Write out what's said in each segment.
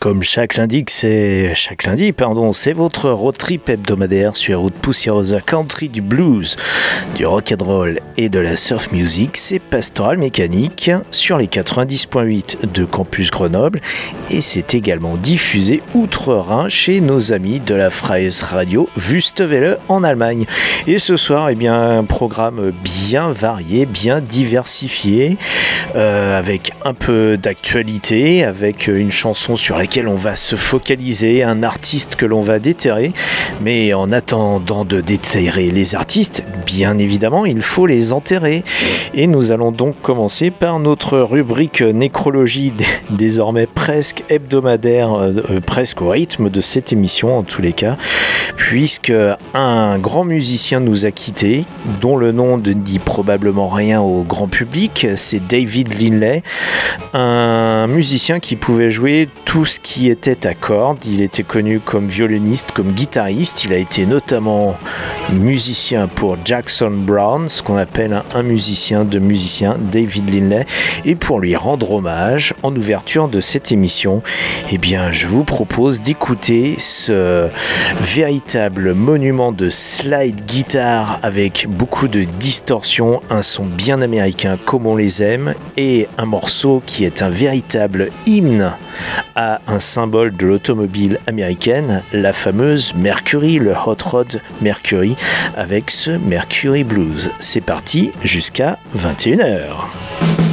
Comme chaque lundi, c'est chaque lundi, pardon, c'est votre road trip hebdomadaire sur route poussiéreuse country du blues, du rock and roll et de la surf music. C'est Pastoral Mécanique sur les 90.8 de Campus Grenoble et c'est également diffusé outre-Rhin chez nos amis de la Freies Radio Wüstewelle en Allemagne. Et ce soir, eh bien, un programme bien varié, bien diversifié, euh, avec un peu d'actualité, avec une chanson sur on va se focaliser, un artiste que l'on va déterrer. Mais en attendant de déterrer les artistes, bien évidemment, il faut les enterrer. Et nous allons donc commencer par notre rubrique nécrologie, désormais presque hebdomadaire, euh, presque au rythme de cette émission en tous les cas, puisque un grand musicien nous a quittés, dont le nom ne dit probablement rien au grand public, c'est David Linley, un musicien qui pouvait jouer tout ce qui était à cordes. Il était connu comme violoniste, comme guitariste. Il a été notamment musicien pour Jackson Brown, ce qu'on appelle un, musicien de musicien, David Linley. Et pour lui rendre hommage, en ouverture de cette émission, eh bien, je vous propose d'écouter ce véritable monument de slide guitare avec beaucoup de distorsion, un son bien américain comme on les aime, et un morceau qui est un véritable hymne à un symbole de l'automobile américaine, la fameuse Mercury, le Hot Rod Mercury, avec ce Mercury Blues. C'est parti jusqu'à 21h.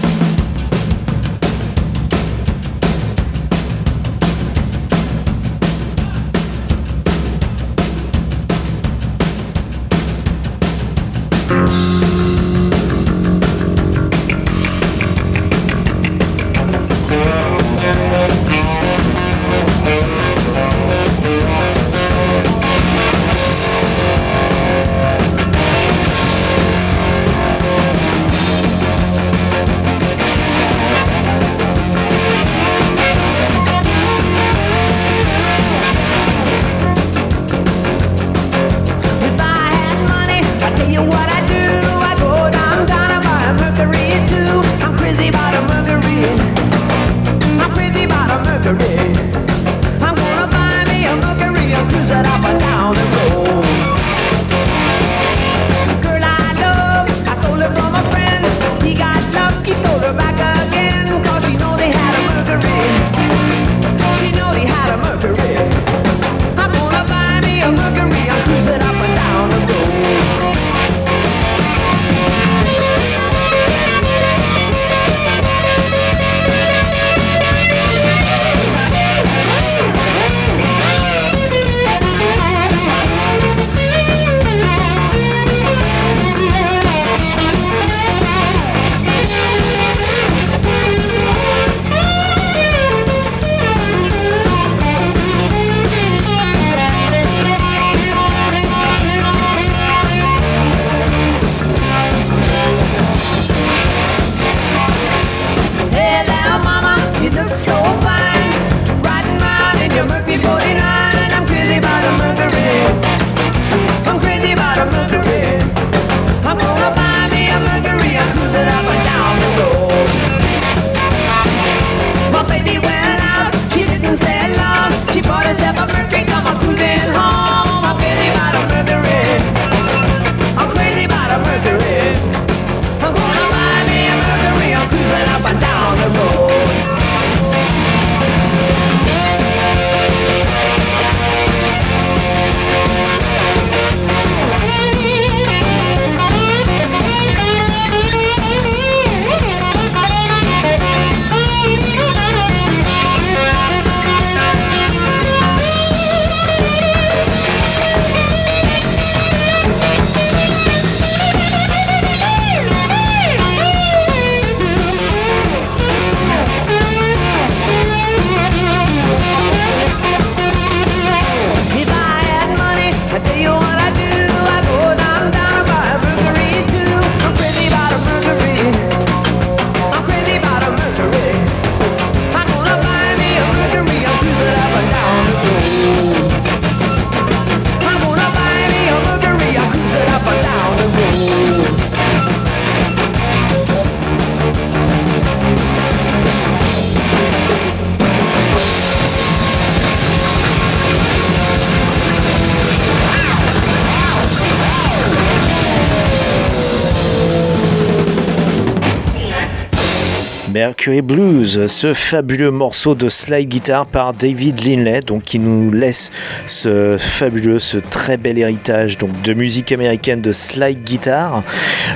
Mercury Blues, ce fabuleux morceau de slide guitar par David Linley, donc qui nous laisse ce fabuleux, ce très bel héritage donc de musique américaine de slide guitar.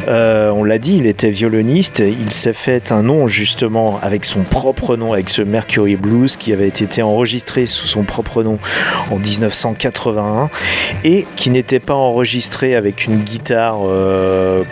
Euh, on l'a dit, il était violoniste, il s'est fait un nom justement avec son propre nom, avec ce Mercury Blues qui avait été enregistré sous son propre nom en 1981 et qui n'était pas enregistré avec une guitare. euh,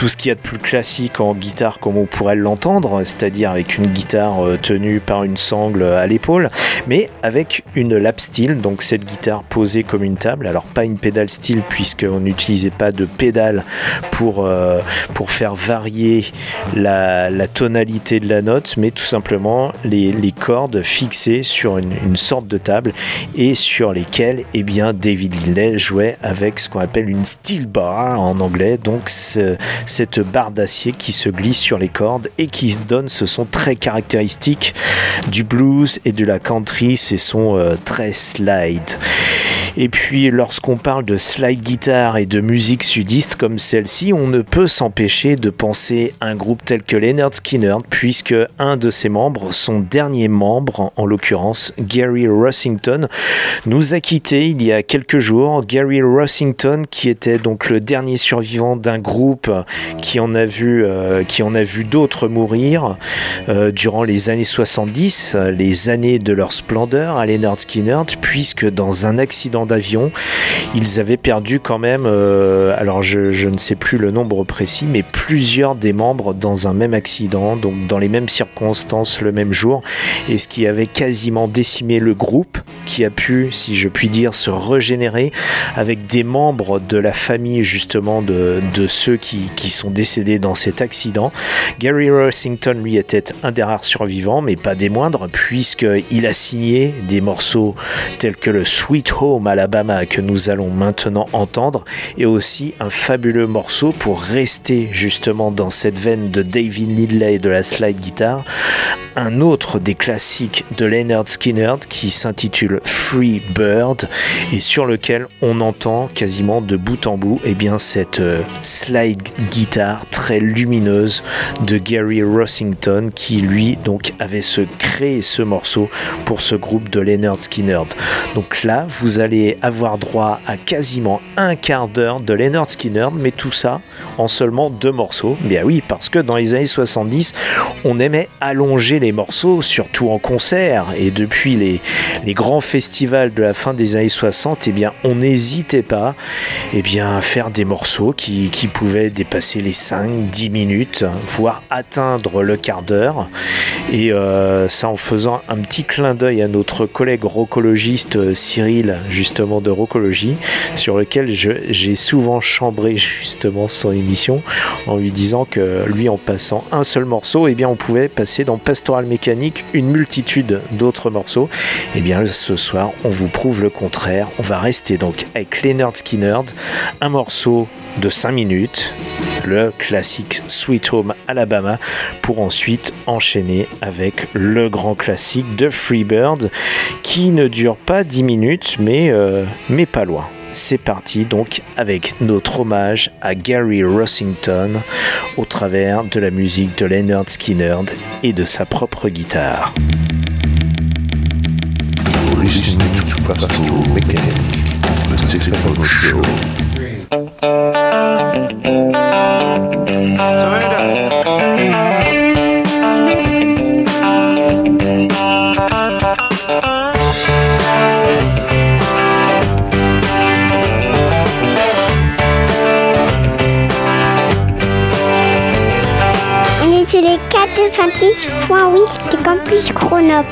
tout ce qu'il y a de plus classique en guitare comme on pourrait l'entendre, c'est-à-dire avec une guitare euh, tenue par une sangle à l'épaule, mais avec une lap steel, donc cette guitare posée comme une table. Alors pas une pédale steel puisqu'on n'utilisait pas de pédale pour, euh, pour faire varier la, tonalité de la note, mais tout simplement les, cordes fixées sur une, sorte de table et sur lesquelles eh bien, David Lindley jouait avec ce qu'on appelle une steel bar en anglais, donc cette barre d'acier qui se glisse sur les cordes et qui donne ce son très caractéristique du blues et de la country, ces sons euh, très slide. Et puis lorsqu'on parle de slide guitar et de musique sudiste comme celle-ci, on ne peut s'empêcher de penser un groupe tel que Leonard Skinner, puisque un de ses membres, son dernier membre, en, en l'occurrence Gary Rossington, nous a quittés il y a quelques jours. Gary Rossington, qui était donc le dernier survivant d'un groupe qui en a vu, euh, vu d'autres mourir euh, durant les années 70, euh, les années de leur splendeur à Leonard Skinner, puisque dans un accident d'avion, ils avaient perdu quand même, euh, alors je, ne sais plus le nombre précis, mais plusieurs des membres dans un même accident, donc dans les mêmes circonstances le même jour, et ce qui avait quasiment décimé le groupe, qui a pu, si je puis dire, se régénérer avec des membres de la famille justement de, de ceux qui, qui sont décédés dans cet accident. Gary Rossington, lui, était un des rares survivants, mais pas des moindres, puisqu'il a signé des morceaux tels que le Sweet Home Alabama que nous allons maintenant entendre, et aussi un fabuleux morceau pour rester justement dans cette veine de David Lindley et de la slide guitar, un autre des classiques de Leonard Skinner qui s'intitule Free Bird et sur lequel on entend quasiment de bout en bout et bien cette euh, slide guitare très lumineuse de Gary Rossington qui lui donc avait se créé ce morceau pour ce groupe de Leonard Skinner. Donc là vous allez avoir droit à quasiment un quart d'heure de Leonard Skinner mais tout ça en seulement deux morceaux. Bien oui parce que dans les années 70 on aimait allonger les morceaux, surtout en concert. Et depuis les, les grands festivals de la fin des années 60, eh bien, on n'hésitait pas eh bien, à faire des morceaux qui, pouvaient dépasser les 5-10 minutes, voire atteindre le quart d'heure. Et euh, ça en faisant un petit clin d'œil à notre collègue rocologiste euh, Cyril, justement de Rocologie, sur lequel j'ai souvent chambré justement son émission en lui disant que lui, en passant un seul morceau, eh bien, on pouvait passer dans Pastoral Mécanique une multitude d'autres morceaux. Eh bien, ce ce soir, on vous prouve le contraire. On va rester donc avec Leonard Skinner, un morceau de 5 minutes, le classique Sweet Home Alabama, pour ensuite enchaîner avec le grand classique de Freebird, qui ne dure pas 10 minutes, mais, euh, mais pas loin. C'est parti donc avec notre hommage à Gary Rossington au travers de la musique de Leonard Skinner et de sa propre guitare. 96.8 de Campus Chronop.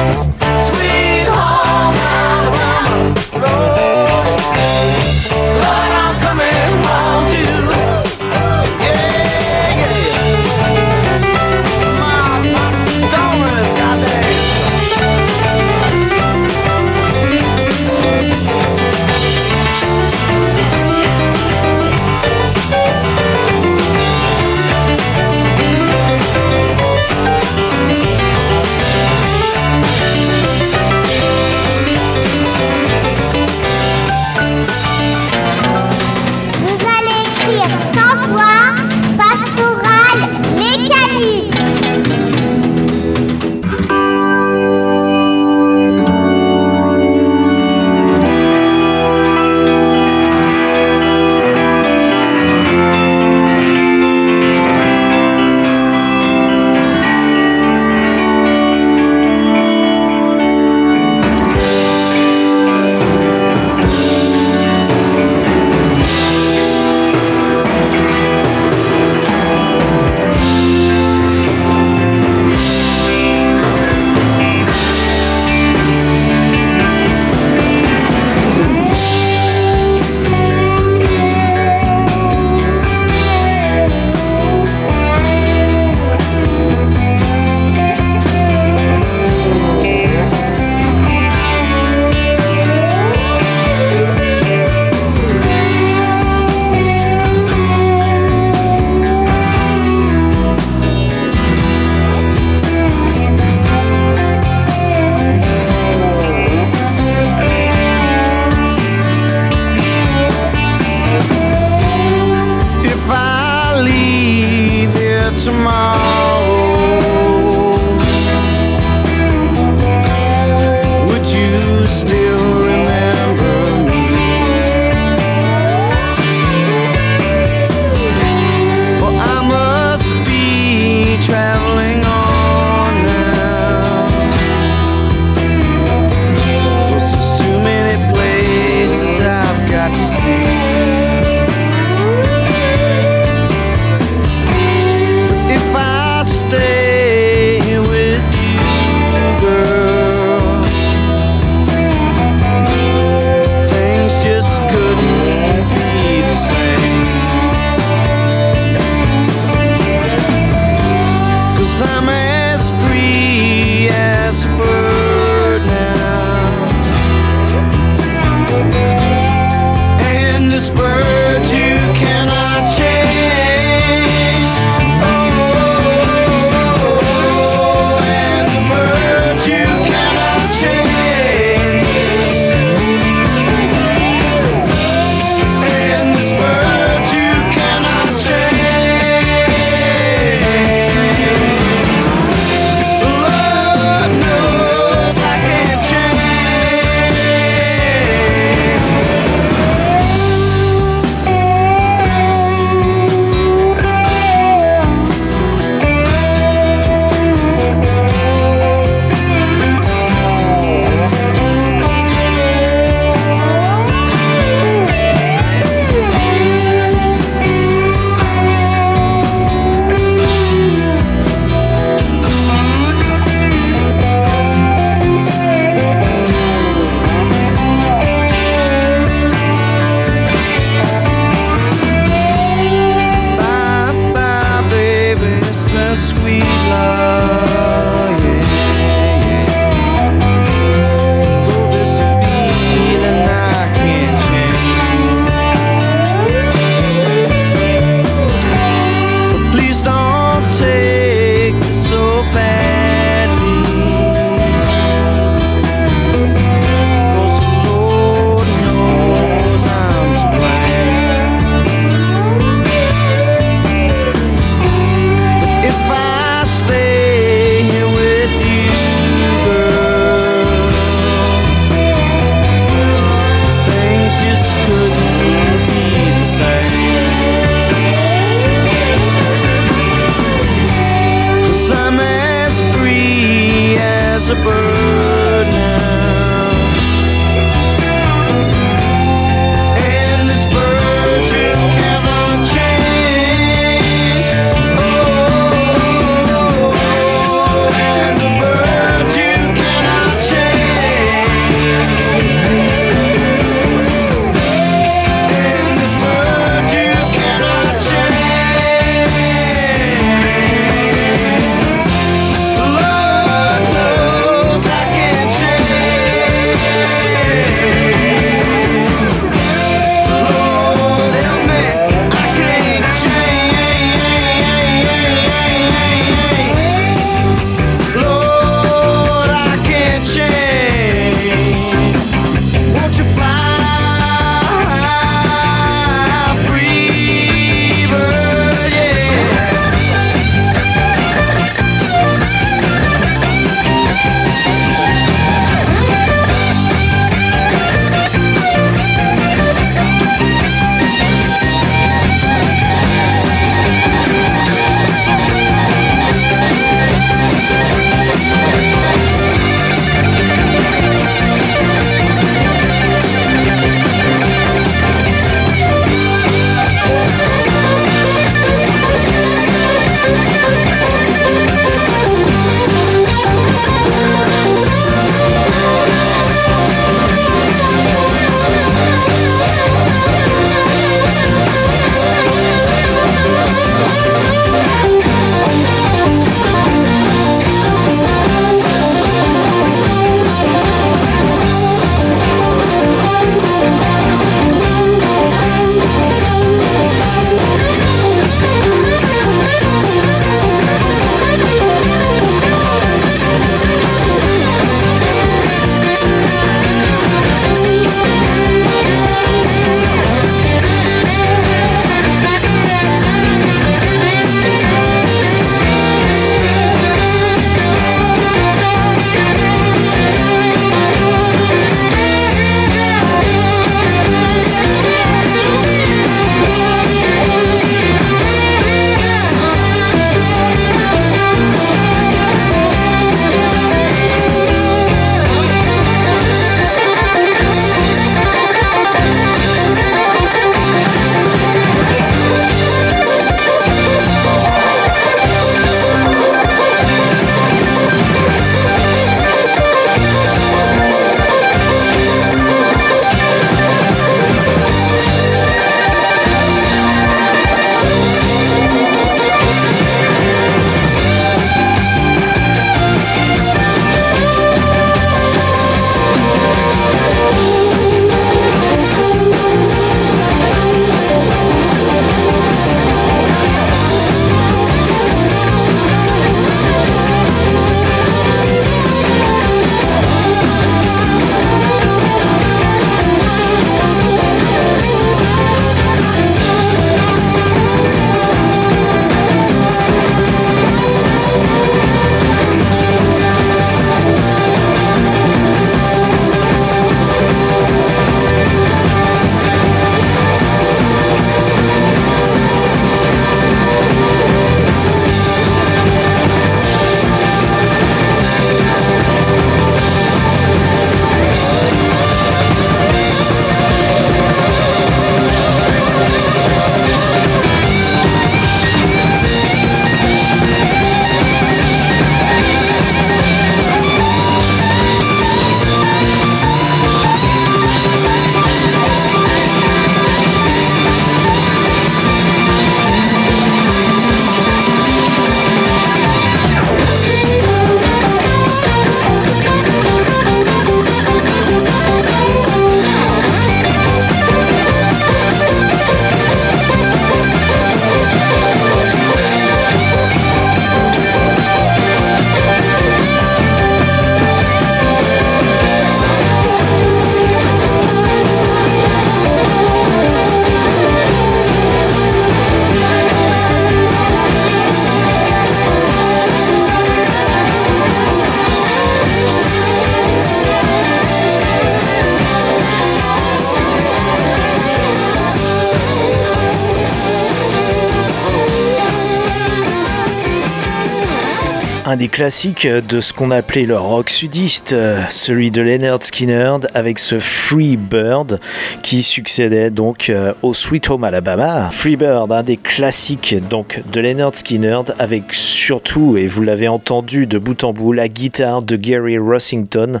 Un des classiques de ce qu'on appelait le rock sudiste, celui de Leonard Skinner avec ce Free Bird qui succédait donc euh, au Sweet Home Alabama. Free Bird, un des classiques donc de Leonard Skinner avec surtout, et vous l'avez entendu de bout en bout, la guitare de Gary Rossington,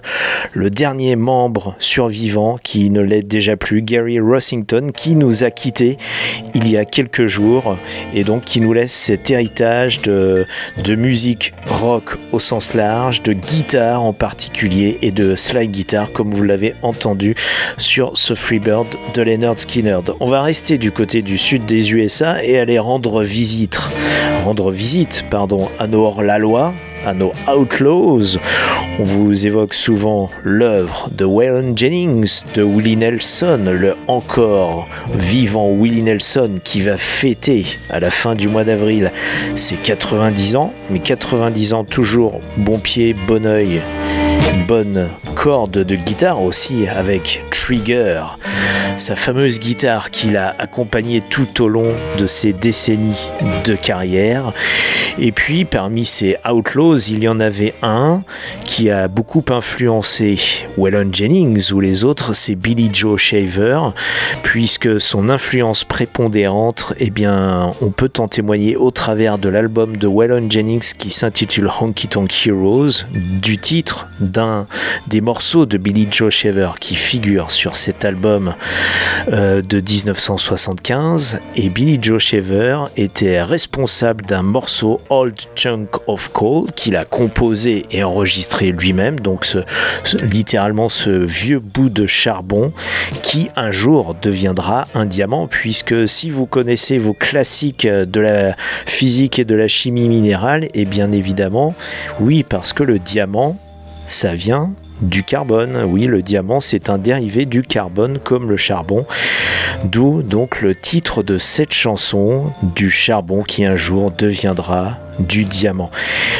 le dernier membre survivant qui ne l'est déjà plus, Gary Rossington, qui nous a quittés il y a quelques jours et donc qui nous laisse cet héritage de, de musique au sens large, de guitare en particulier et de slide guitar comme vous l'avez entendu sur ce Freebird de Leonard Skinner. On va rester du côté du sud des USA et aller rendre visite, rendre visite pardon, à nos hors-la-loi, à nos Outlaws. On vous évoque souvent l'œuvre de Waylon Jennings, de Willie Nelson, le encore vivant Willie Nelson qui va fêter à la fin du mois d'avril ses 90 ans, mais 90 ans toujours bon pied, bon oeil, bonne corde de guitare aussi avec Trigger, sa fameuse guitare qu'il a accompagnée tout au long de ses décennies de carrière. Et puis parmi ces Outlaws, il y en avait un qui a beaucoup influencé Waylon Jennings ou les autres, c'est Billy Joe Shaver, puisque son influence prépondérante, eh bien, on peut en témoigner au travers de l'album de Waylon Jennings qui s'intitule Honky Tonk Heroes, du titre d'un des morceaux de Billy Joe Shaver qui figure sur cet album euh, de 1975. Et Billy Joe Shaver était responsable d'un morceau Old Chunk of Coal qu'il a composé et enregistré lui-même, donc ce, littéralement ce vieux bout de charbon qui un jour deviendra un diamant, puisque si vous connaissez vos classiques de la physique et de la chimie minérale, et bien évidemment, oui, parce que le diamant, ça vient du carbone. Oui, le diamant, c'est un dérivé du carbone comme le charbon. D'où donc le titre de cette chanson, du charbon qui un jour deviendra du diamant.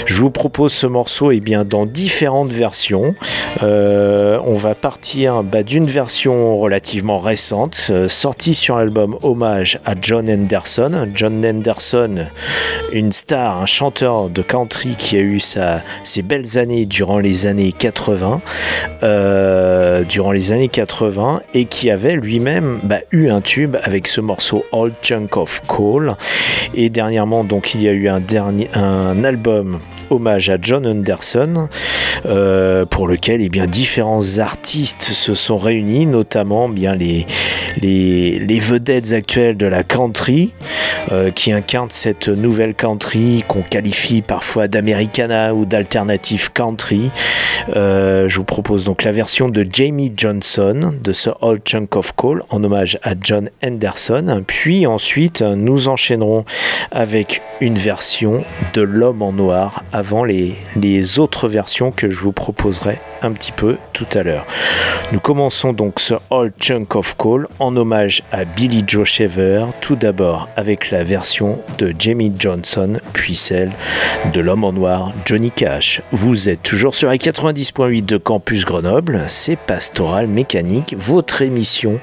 Je vous propose ce morceau eh bien, dans différentes versions. Euh, on va partir bah, d'une version relativement récente, euh, sortie sur l'album Hommage à John Anderson. John Anderson, une star, un chanteur de country qui a eu sa, ses belles années durant les années 80, euh, durant les années 80, et qui avait lui-même bah, eu un tube avec ce morceau Old Chunk of Coal. Et dernièrement, donc, il y a eu un dernier, un album hommage à John Anderson, euh, pour lequel eh bien, différents artistes se sont réunis, notamment bien les, les, les vedettes actuelles de la country, euh, qui incarnent cette nouvelle country qu'on qualifie parfois d'Americana ou d'alternative country. Euh, je vous propose donc la version de Jamie Johnson de ce Old Chunk of Coal en hommage à John Anderson. Puis ensuite, nous enchaînerons avec une version de L'homme en noir avant les, autres versions que je vous proposerai un petit peu tout à l'heure. Nous commençons donc ce Old Chunk of Coal en hommage à Billy Joe Shaver, tout d'abord avec la version de Jamie Johnson, puis celle de l'homme en noir Johnny Cash. Vous êtes toujours sur la 90.8 de Campus Grenoble, c'est Pastoral Mécanique, votre émission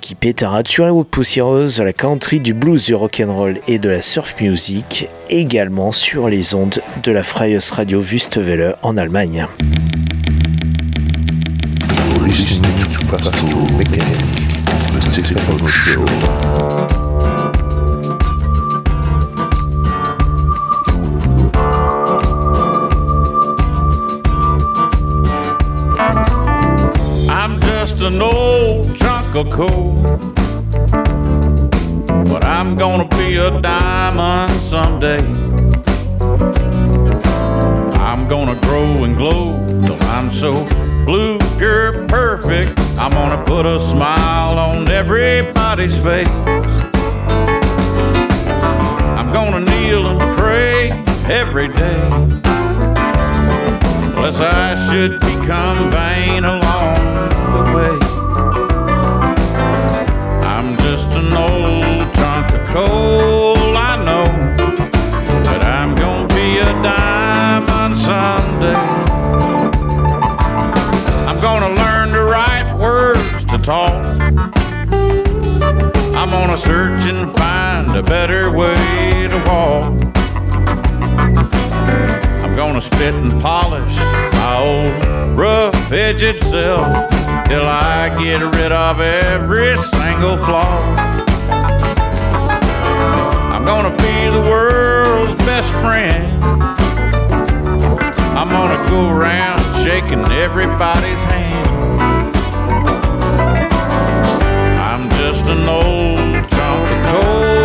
qui pétarade sur la route poussiéreuse, la country, du blues, du rock'n'roll et de la surf music, également sur les ondes de la Freies Radio Wüstewelle en Allemagne. I'm gonna be a diamond someday. I'm gonna grow and glow till I'm so blue, pure, perfect. I'm gonna put a smile on everybody's face. I'm gonna kneel and pray every day. Lest I should become vain along the way. I'm just an old coal, I know. But I'm gonna be a diamond someday. I'm gonna learn the right words to talk. I'm gonna search and find a better way to walk. I'm gonna spit and polish my old rough edged self till I get rid of every single flaw. I'm gonna be the world's best friend. I'm gonna go around shaking everybody's hand. I'm just an old chunk of coal,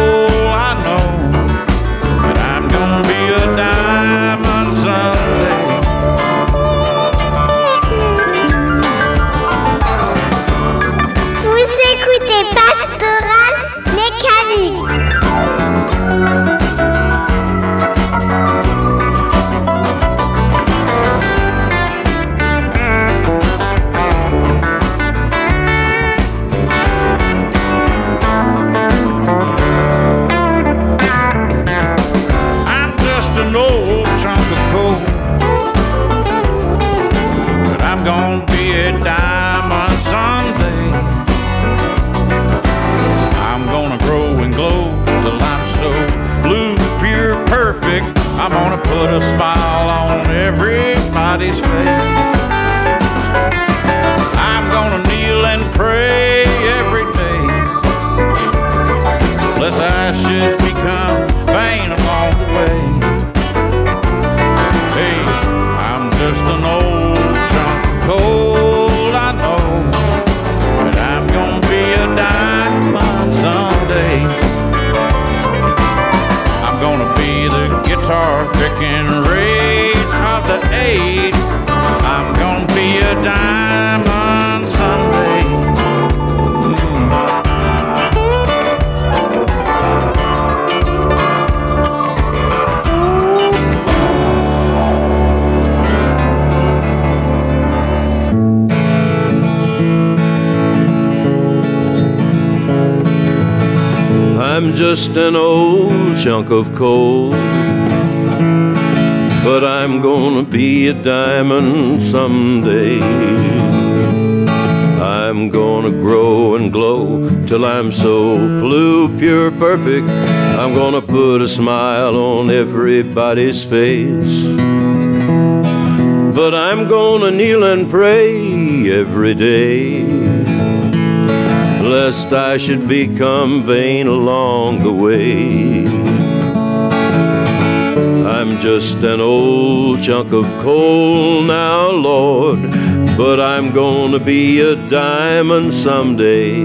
chunk of coal. But I'm gonna be a diamond someday. I'm gonna grow and glow till I'm so blue, pure, perfect. I'm gonna put a smile on everybody's face. But I'm gonna kneel and pray every day lest I should become vain along the way. I'm just an old chunk of coal now, Lord, but I'm gonna be a diamond someday.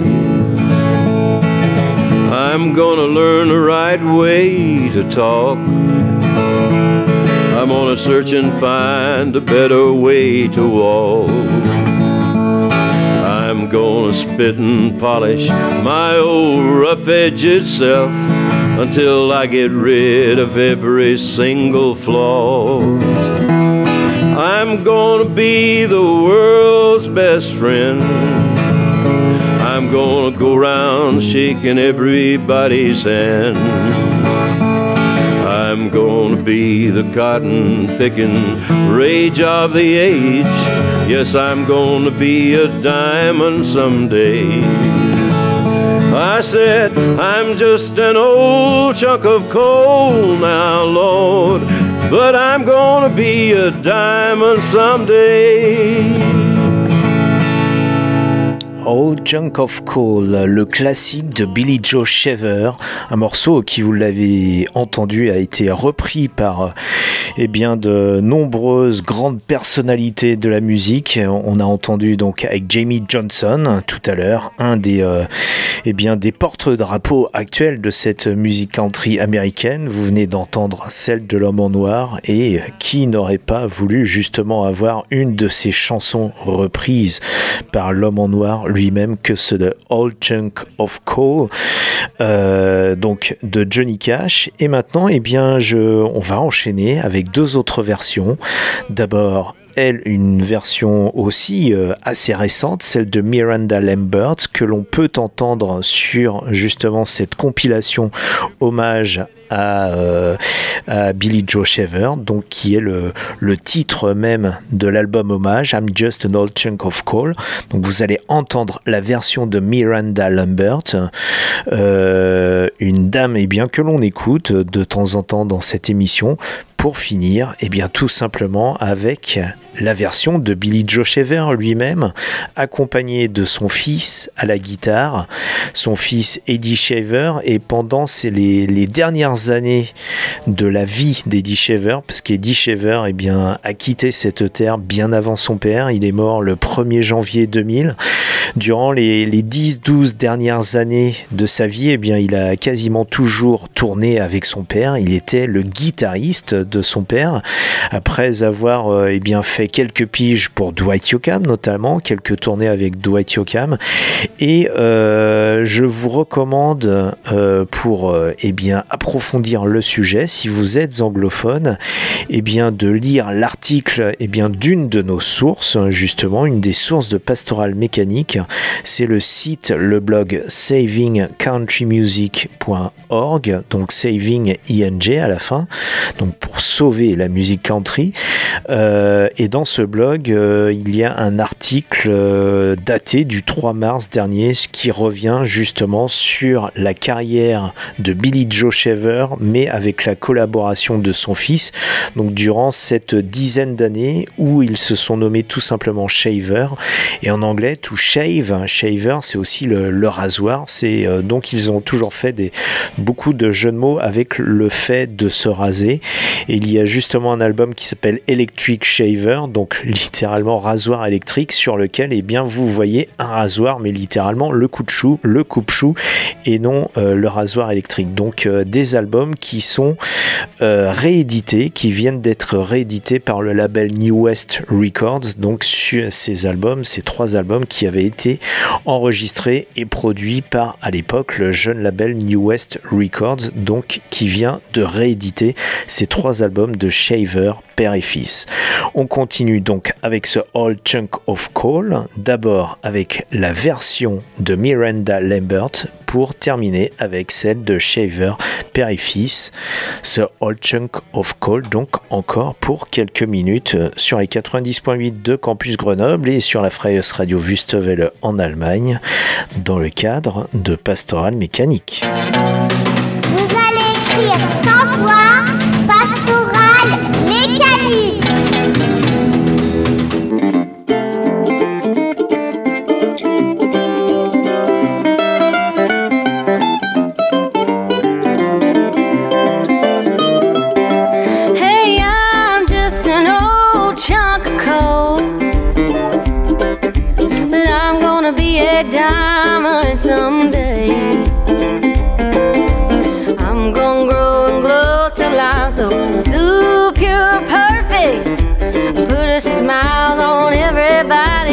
I'm gonna learn the right way to talk. I'm gonna search and find a better way to walk. I'm gonna spit and polish my old rough edged self until I get rid of every single flaw. I'm gonna be the world's best friend. I'm gonna go around shaking everybody's hand. I'm gonna be the cotton picking rage of the age. Yes, I'm gonna be a diamond someday. I said, I'm just an old chunk of coal now, Lord, but I'm gonna be a diamond someday. Old Junk of Coal, le classique de Billy Joe Shaver, un morceau qui, vous l'avez entendu, a été repris par eh bien, de nombreuses grandes personnalités de la musique. On a entendu donc avec Jamie Johnson tout à l'heure, un des, euh, eh bien, des porte-drapeaux actuels de cette musique country américaine. Vous venez d'entendre celle de l'homme en noir et qui n'aurait pas voulu justement avoir une de ces chansons reprises par l'homme en noir lui-même que ce de Old Chunk of Coal, euh, donc de Johnny Cash. Et maintenant, eh bien, je, on va enchaîner avec deux autres versions. D'abord, elle, une version aussi euh, assez récente, celle de Miranda Lambert, que l'on peut entendre sur justement cette compilation hommage à, euh, Billy Joe Shaver, donc qui est le, titre même de l'album hommage, I'm Just an Old Chunk of Coal. Vous allez entendre la version de Miranda Lambert, euh, une dame et bien que l'on écoute de temps en temps dans cette émission pour finir, eh bien tout simplement avec la version de Billy Joe Shaver lui-même, accompagné de son fils à la guitare, son fils Eddie Shaver, et pendant les, les dernières années de la vie d'Eddie Shaver, parce qu'Eddie Shaver eh bien, a quitté cette terre bien avant son père, il est mort le 1er janvier 2000. Durant les, les 10-12 dernières années de sa vie, eh bien, il a quasiment toujours tourné avec son père, il était le guitariste son père, après avoir euh, eh bien, fait quelques piges pour Dwight Yoakam notamment, quelques tournées avec Dwight Yoakam. Et euh, je vous recommande euh, pour euh, eh bien, approfondir le sujet, si vous êtes anglophone, eh bien, de lire l'article eh bien, d'une de nos sources, justement, une des sources de pastoral mécanique. C'est le site, le blog savingcountrymusic.org, donc saving ing à la fin, donc pour sauver la musique country. et dans ce blog, euh, il y a un article euh, daté du 3 mars dernier qui revient justement sur la carrière de Billy Joe Shaver, mais avec la collaboration de son fils. Donc durant cette dizaine d'années où ils se sont nommés tout simplement Shaver, et en anglais to shave, shaver, c'est aussi le, rasoir. Euh, donc ils ont toujours fait des beaucoup de jeux de mots avec le fait de se raser. Et il y a justement un album qui s'appelle Electric Shaver donc littéralement rasoir électrique sur lequel eh bien, vous voyez un rasoir, mais littéralement le coup de chou, le coupe-chou et non euh, le rasoir électrique. Donc euh, des albums qui sont euh, réédités, qui viennent d'être réédités par le label New West Records. Donc sur ces albums, ces trois albums qui avaient été enregistrés et produits par à l'époque le jeune label New West Records, donc qui vient de rééditer ces trois albums de Shaver, père et fils. On continue donc avec ce All Chunk of Coal, d'abord avec la version de Miranda Lambert pour terminer avec celle de Shaver, père et fils. Ce All Chunk of Coal, donc encore pour quelques minutes sur les 90.8 de Campus Grenoble et sur la Freies Radio Wüstewelle en Allemagne dans le cadre de Pastoral Mécanique. Vous allez smile on everybody's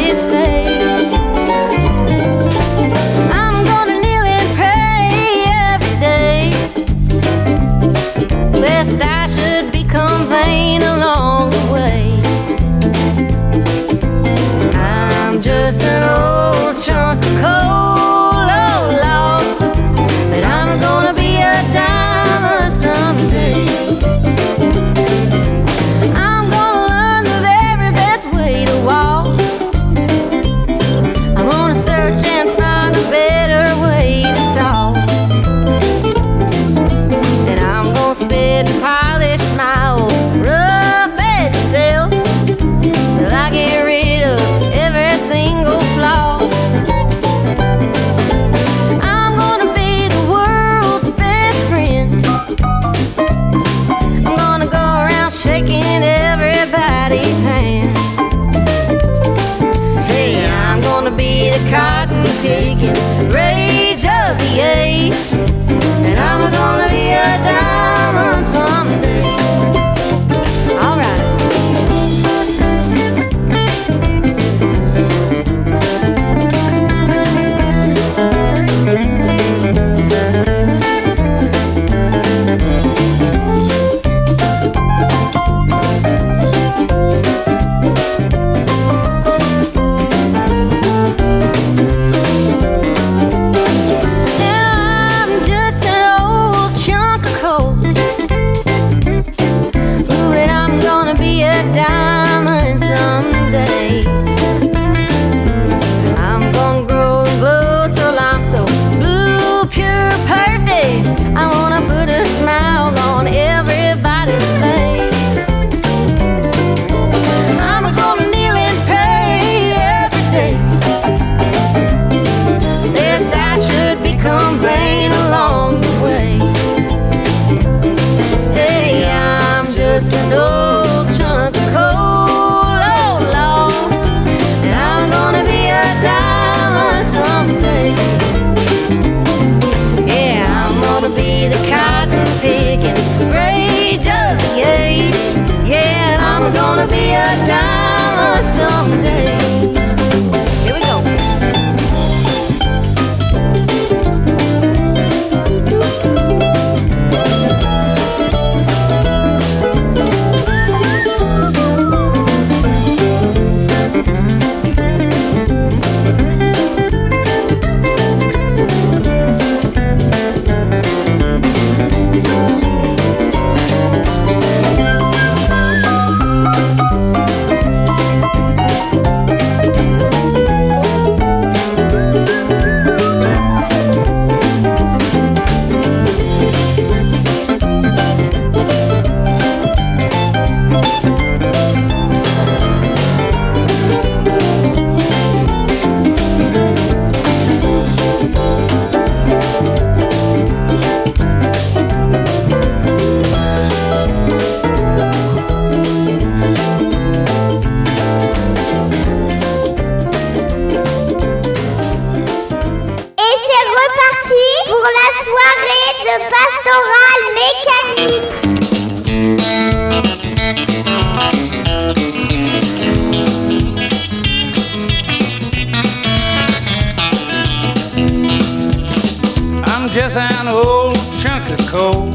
coal.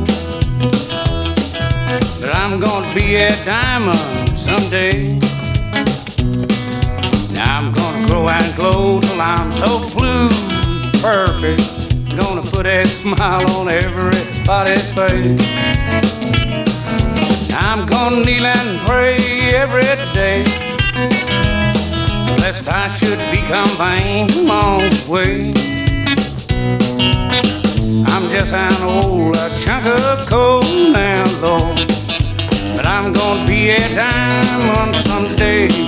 But I'm gonna be a diamond someday. Now I'm gonna grow and glow till I'm so blue, perfect. Gonna put a smile on everybody's face. I'm gonna kneel and pray every day. Lest I should become vain along the way. I'm just an old chunk of coal now, Lord. But I'm gonna be a diamond someday.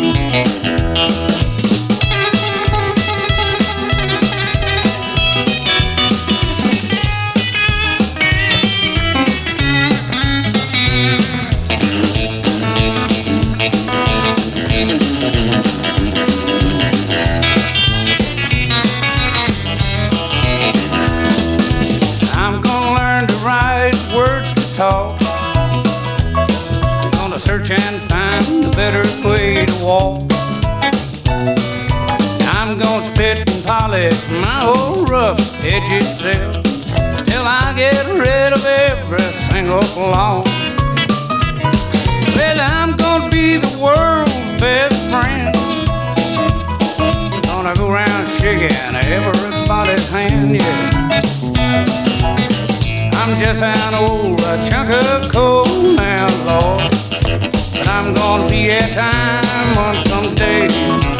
Rough itself till I get rid of every single flaw. Well, I'm gonna be the world's best friend. Gonna go around shaking everybody's hand, yeah. I'm just an old chunk of coal now, Lord. But I'm gonna be a diamond someday.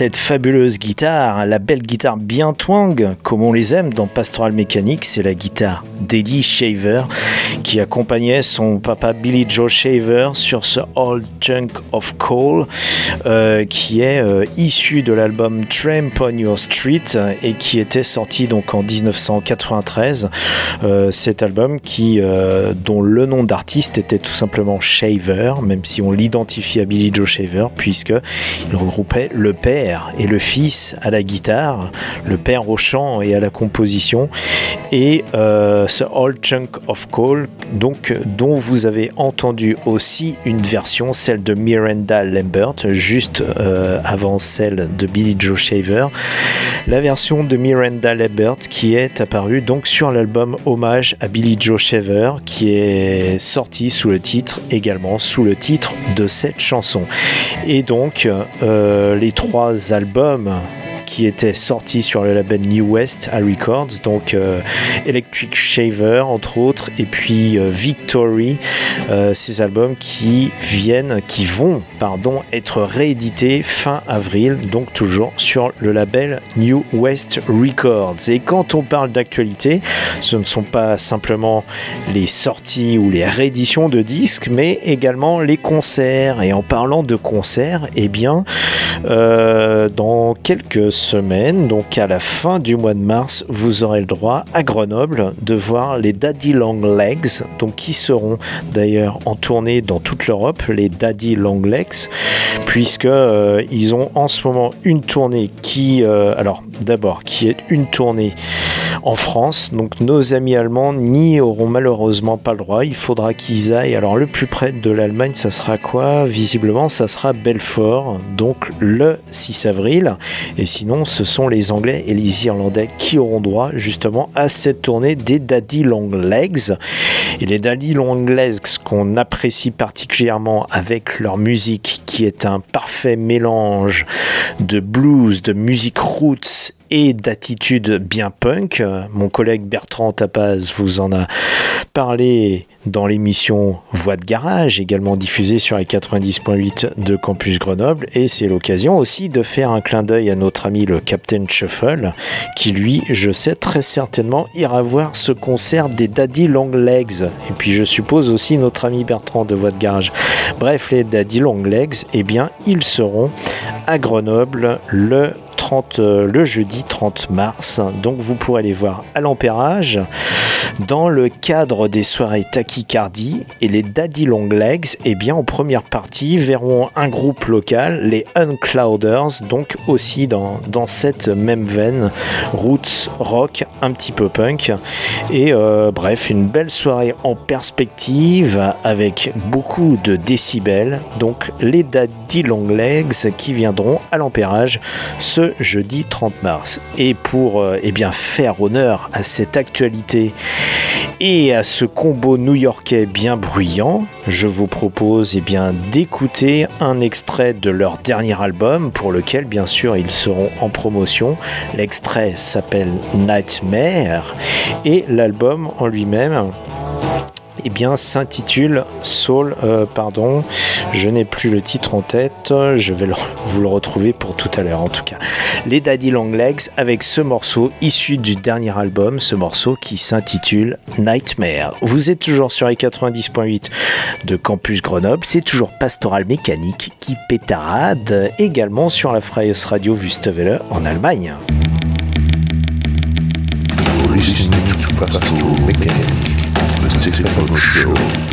Cette fabuleuse guitare, la belle guitare bien twang, comme on les aime dans Pastoral Mécanique, c'est la guitare d'Eddie Shaver qui accompagnait son papa Billy Joe Shaver sur ce Old Chunk of Coal euh, qui est euh, issu de l'album Tramp on Your Street et qui était sorti donc en 1993. Euh, cet album euh, dont le nom d'artiste était tout simplement Shaver, même si on l'identifie à Billy Joe Shaver, puisque il regroupait le père et le fils à la guitare, le père au chant et à la composition, et euh, ce Old Chunk of Coal, donc dont vous avez entendu aussi une version, celle de Miranda Lambert, juste euh, avant celle de Billy Joe Shaver, la version de Miranda Lambert qui est apparue donc sur l'album Hommage à Billy Joe Shaver, qui est sorti sous le titre également sous le titre de cette chanson. Et donc euh, les trois albums qui étaient sortis sur le label New West à Records, donc euh, Electric Shaver entre autres, et puis euh, Victory, euh, ces albums qui viennent, qui vont, pardon, être réédités fin avril, donc toujours sur le label New West Records. Et quand on parle d'actualité, ce ne sont pas simplement les sorties ou les rééditions de disques, mais également les concerts. Et en parlant de concerts, eh bien, dans quelques semaines, donc à la fin du mois de mars, vous aurez le droit à Grenoble de voir les Daddy Long Legs, donc qui seront d'ailleurs en tournée dans toute l'Europe, les Daddy Long Legs, puisque euh, ils ont en ce moment une tournée qui, euh, alors d'abord, qui est une tournée en France. Donc nos amis allemands n'y auront malheureusement pas le droit. Il faudra qu'ils aillent. Alors le plus près de l'Allemagne, ça sera quoi? Visiblement, ça sera Belfort, donc le 6 avril. Et sinon, ce sont les Anglais et les Irlandais qui auront droit justement à cette tournée des Daddy Long Legs. Et les Daddy Long Legs qu'on apprécie particulièrement avec leur musique qui est un parfait mélange de blues, de musique roots et d'attitude bien punk. Mon collègue Bertrand Tapaz vous en a parlé dans l'émission Voix de garage, également diffusée sur les 90.8 de Campus Grenoble. Et c'est l'occasion aussi de faire un clin d'œil à notre ami le Captain Shuffle, qui lui, je sais très certainement, ira voir ce concert des Daddy Long Legs. Et puis je suppose aussi notre ami Bertrand de Voix de garage. Bref, les Daddy Long Legs, eh bien, ils seront à Grenoble le 30, euh, le jeudi 30 mars. Donc vous pourrez les voir à l'Empérage dans le cadre des soirées Et les Daddy Long Legs. Et bien en première partie verront un groupe local, les Unclouders, donc aussi dans, dans cette même veine, roots rock, un petit peu punk. Et euh, bref, une belle soirée en perspective avec beaucoup de décibels. Donc les Daddy Long Legs qui viendront à l'Empérage ce jeudi 30 mars. Et pour euh, eh bien, faire honneur à cette actualité et à ce combo bien bruyant, je vous propose eh bien, d'écouter un extrait de leur dernier album pour lequel bien sûr ils seront en promotion. L'extrait s'appelle Nightmare et l'album en lui-même eh bien, s'intitule Soul, euh, pardon, je n'ai plus le titre en tête, je vais vous le retrouver pour tout à l'heure en tout cas. Les Daddy Long Legs avec ce morceau issu du dernier album, ce morceau qui s'intitule Nightmare. Vous êtes toujours sur les 90.8 de Campus Grenoble, c'est toujours Pastoral Mécanique qui pétarade également sur la Freies Radio Wüstewelle en Allemagne. The Stefano Show.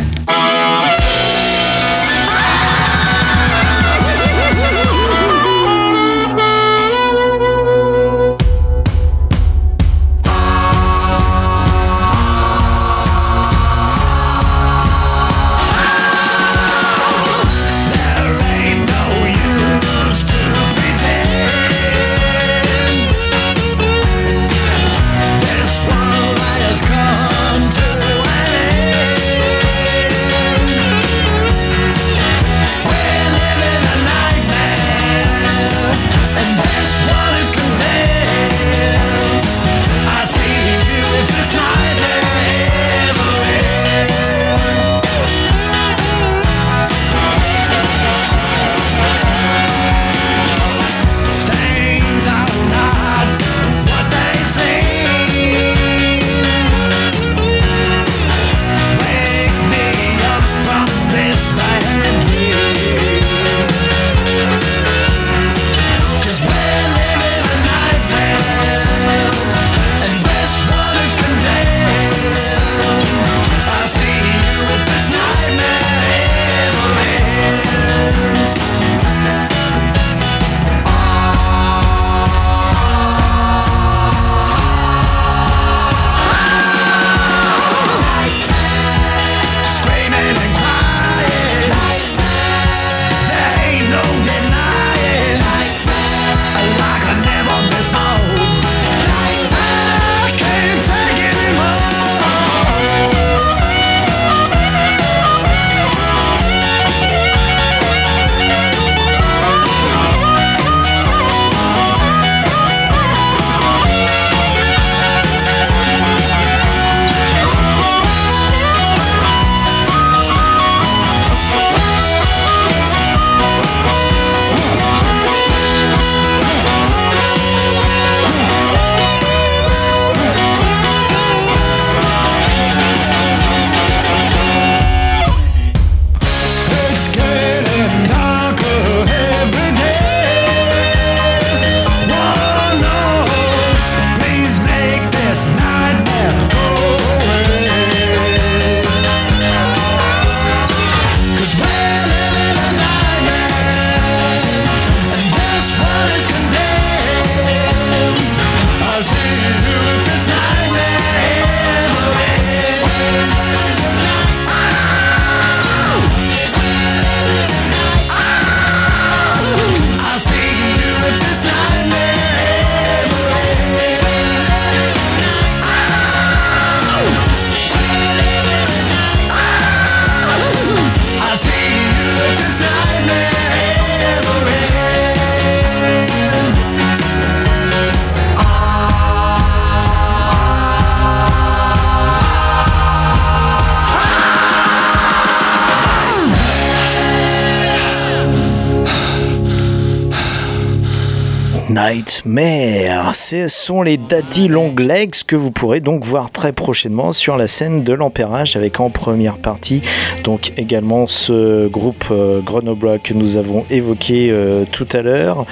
Nightmare. Ce sont les Daddy Long Legs que vous pourrez donc voir très prochainement sur la scène de l'Empérage avec en première partie donc également ce groupe euh, Grenoble que nous avons évoqué euh, tout à l'heure,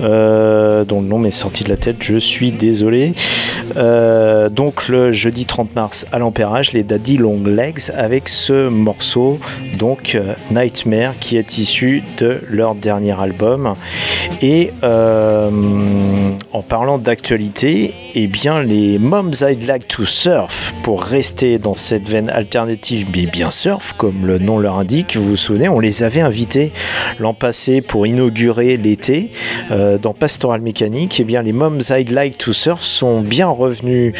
euh, dont le nom m'est sorti de la tête, je suis désolé. Euh, donc le jeudi 30 mars à l'Empérage, les Daddy Long Legs avec ce morceau donc Nightmare qui est issu de leur dernier album. Et en parlant d'actualité, eh bien les Moms I'd Like to Surf, pour rester dans cette veine alternative bien surf, comme le nom leur indique, vous vous souvenez, on les avait invités l'an passé pour inaugurer l'été euh, dans Pastoral Mécanique. Eh bien les Moms I'd Like to Surf sont bien revenus,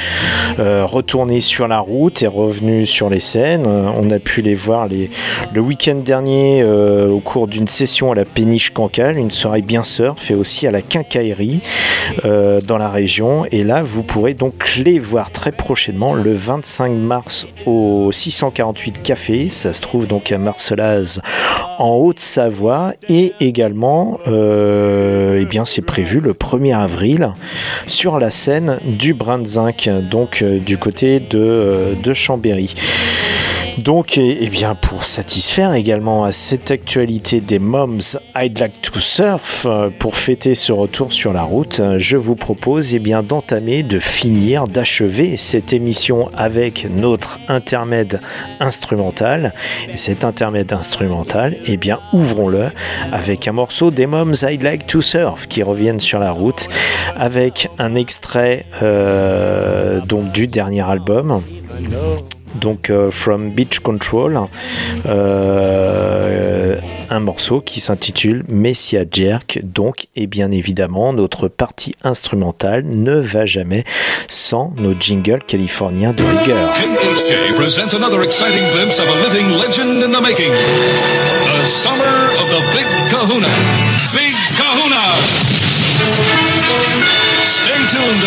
euh, retournés sur la route et revenus sur les scènes. Euh, on a pu les voir le week-end dernier au cours d'une session à la péniche Cancale, une soirée bien surf et aussi à la quincaillerie euh, dans la région. Et là, vous pourrez donc les voir très prochainement le 25 mars au 648 Café. Ça se trouve donc à Marcelaz en Haute-Savoie et également, euh, eh bien, c'est prévu le 1er avril sur la scène du Brin de Zinc, donc euh, du côté de, euh, de Chambéry. Donc, eh eh bien, pour satisfaire également à cette actualité des Moms I'd Like to Surf, euh, pour fêter ce retour sur la route, euh, je vous propose eh bien, d'entamer, de finir, d'achever cette émission avec notre intermède instrumental. Et cet intermède instrumental, eh bien, ouvrons-le avec un morceau des Moms I'd Like to Surf qui reviennent sur la route, avec un extrait euh, donc du dernier album donc euh, From Beach Control, euh, un morceau qui s'intitule Messia Jerk. Donc, et bien évidemment, notre partie instrumentale ne va jamais sans nos jingles californiens de rigueur. Presents another exciting glimpse of a legend in the making.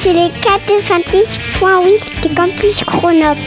Sur les 96.8 de Campus Grenoble.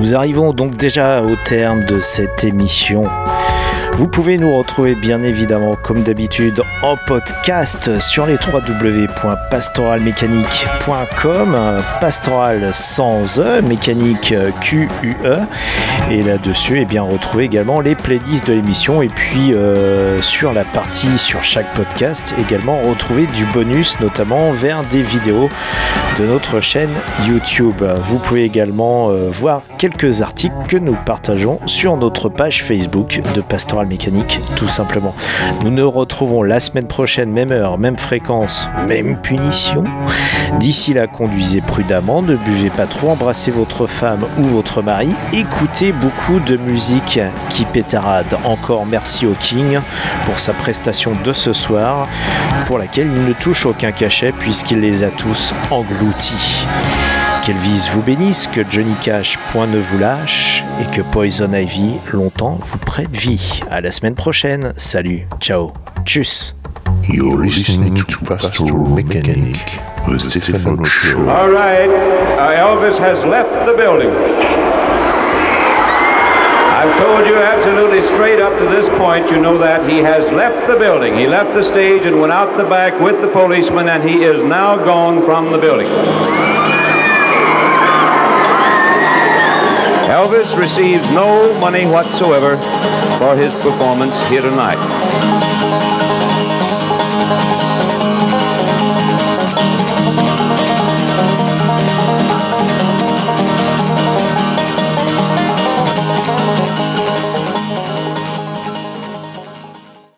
Nous arrivons donc déjà au terme de cette émission. Vous pouvez nous retrouver bien évidemment comme d'habitude en podcast sur les www.pastoralmécanique.com pastoral sans E, mécanique Q-U-E et là-dessus et bien retrouver également les playlists de l'émission et puis euh, sur la partie sur chaque podcast également retrouver du bonus notamment vers des vidéos de notre chaîne YouTube. Vous pouvez également euh, voir quelques articles que nous partageons sur notre page Facebook de Pastoral Mécanique tout simplement. Nous nous retrouvons la semaine prochaine, même heure, même fréquence, même punition. D'ici là, conduisez prudemment, ne buvez pas trop, embrassez votre femme ou votre mari, écoutez beaucoup de musique qui pétarade. Encore merci au King pour sa prestation de ce soir, pour laquelle il ne touche aucun cachet puisqu'il les a tous engloutis. Qu'Elvis vous bénisse, que Johnny Cash point ne vous lâche et que Poison Ivy longtemps vous prête vie. À la semaine prochaine. Salut, ciao, tchuss. You're listening to Pastoral Mechanic, the Stefano Show. All right, uh, Elvis has left the building. I've told you absolutely straight up to this point, you know that he has left the building. He left the stage and went out the back with the policeman, and he is now gone from the building. Elvis receives no money whatsoever for his performance here tonight.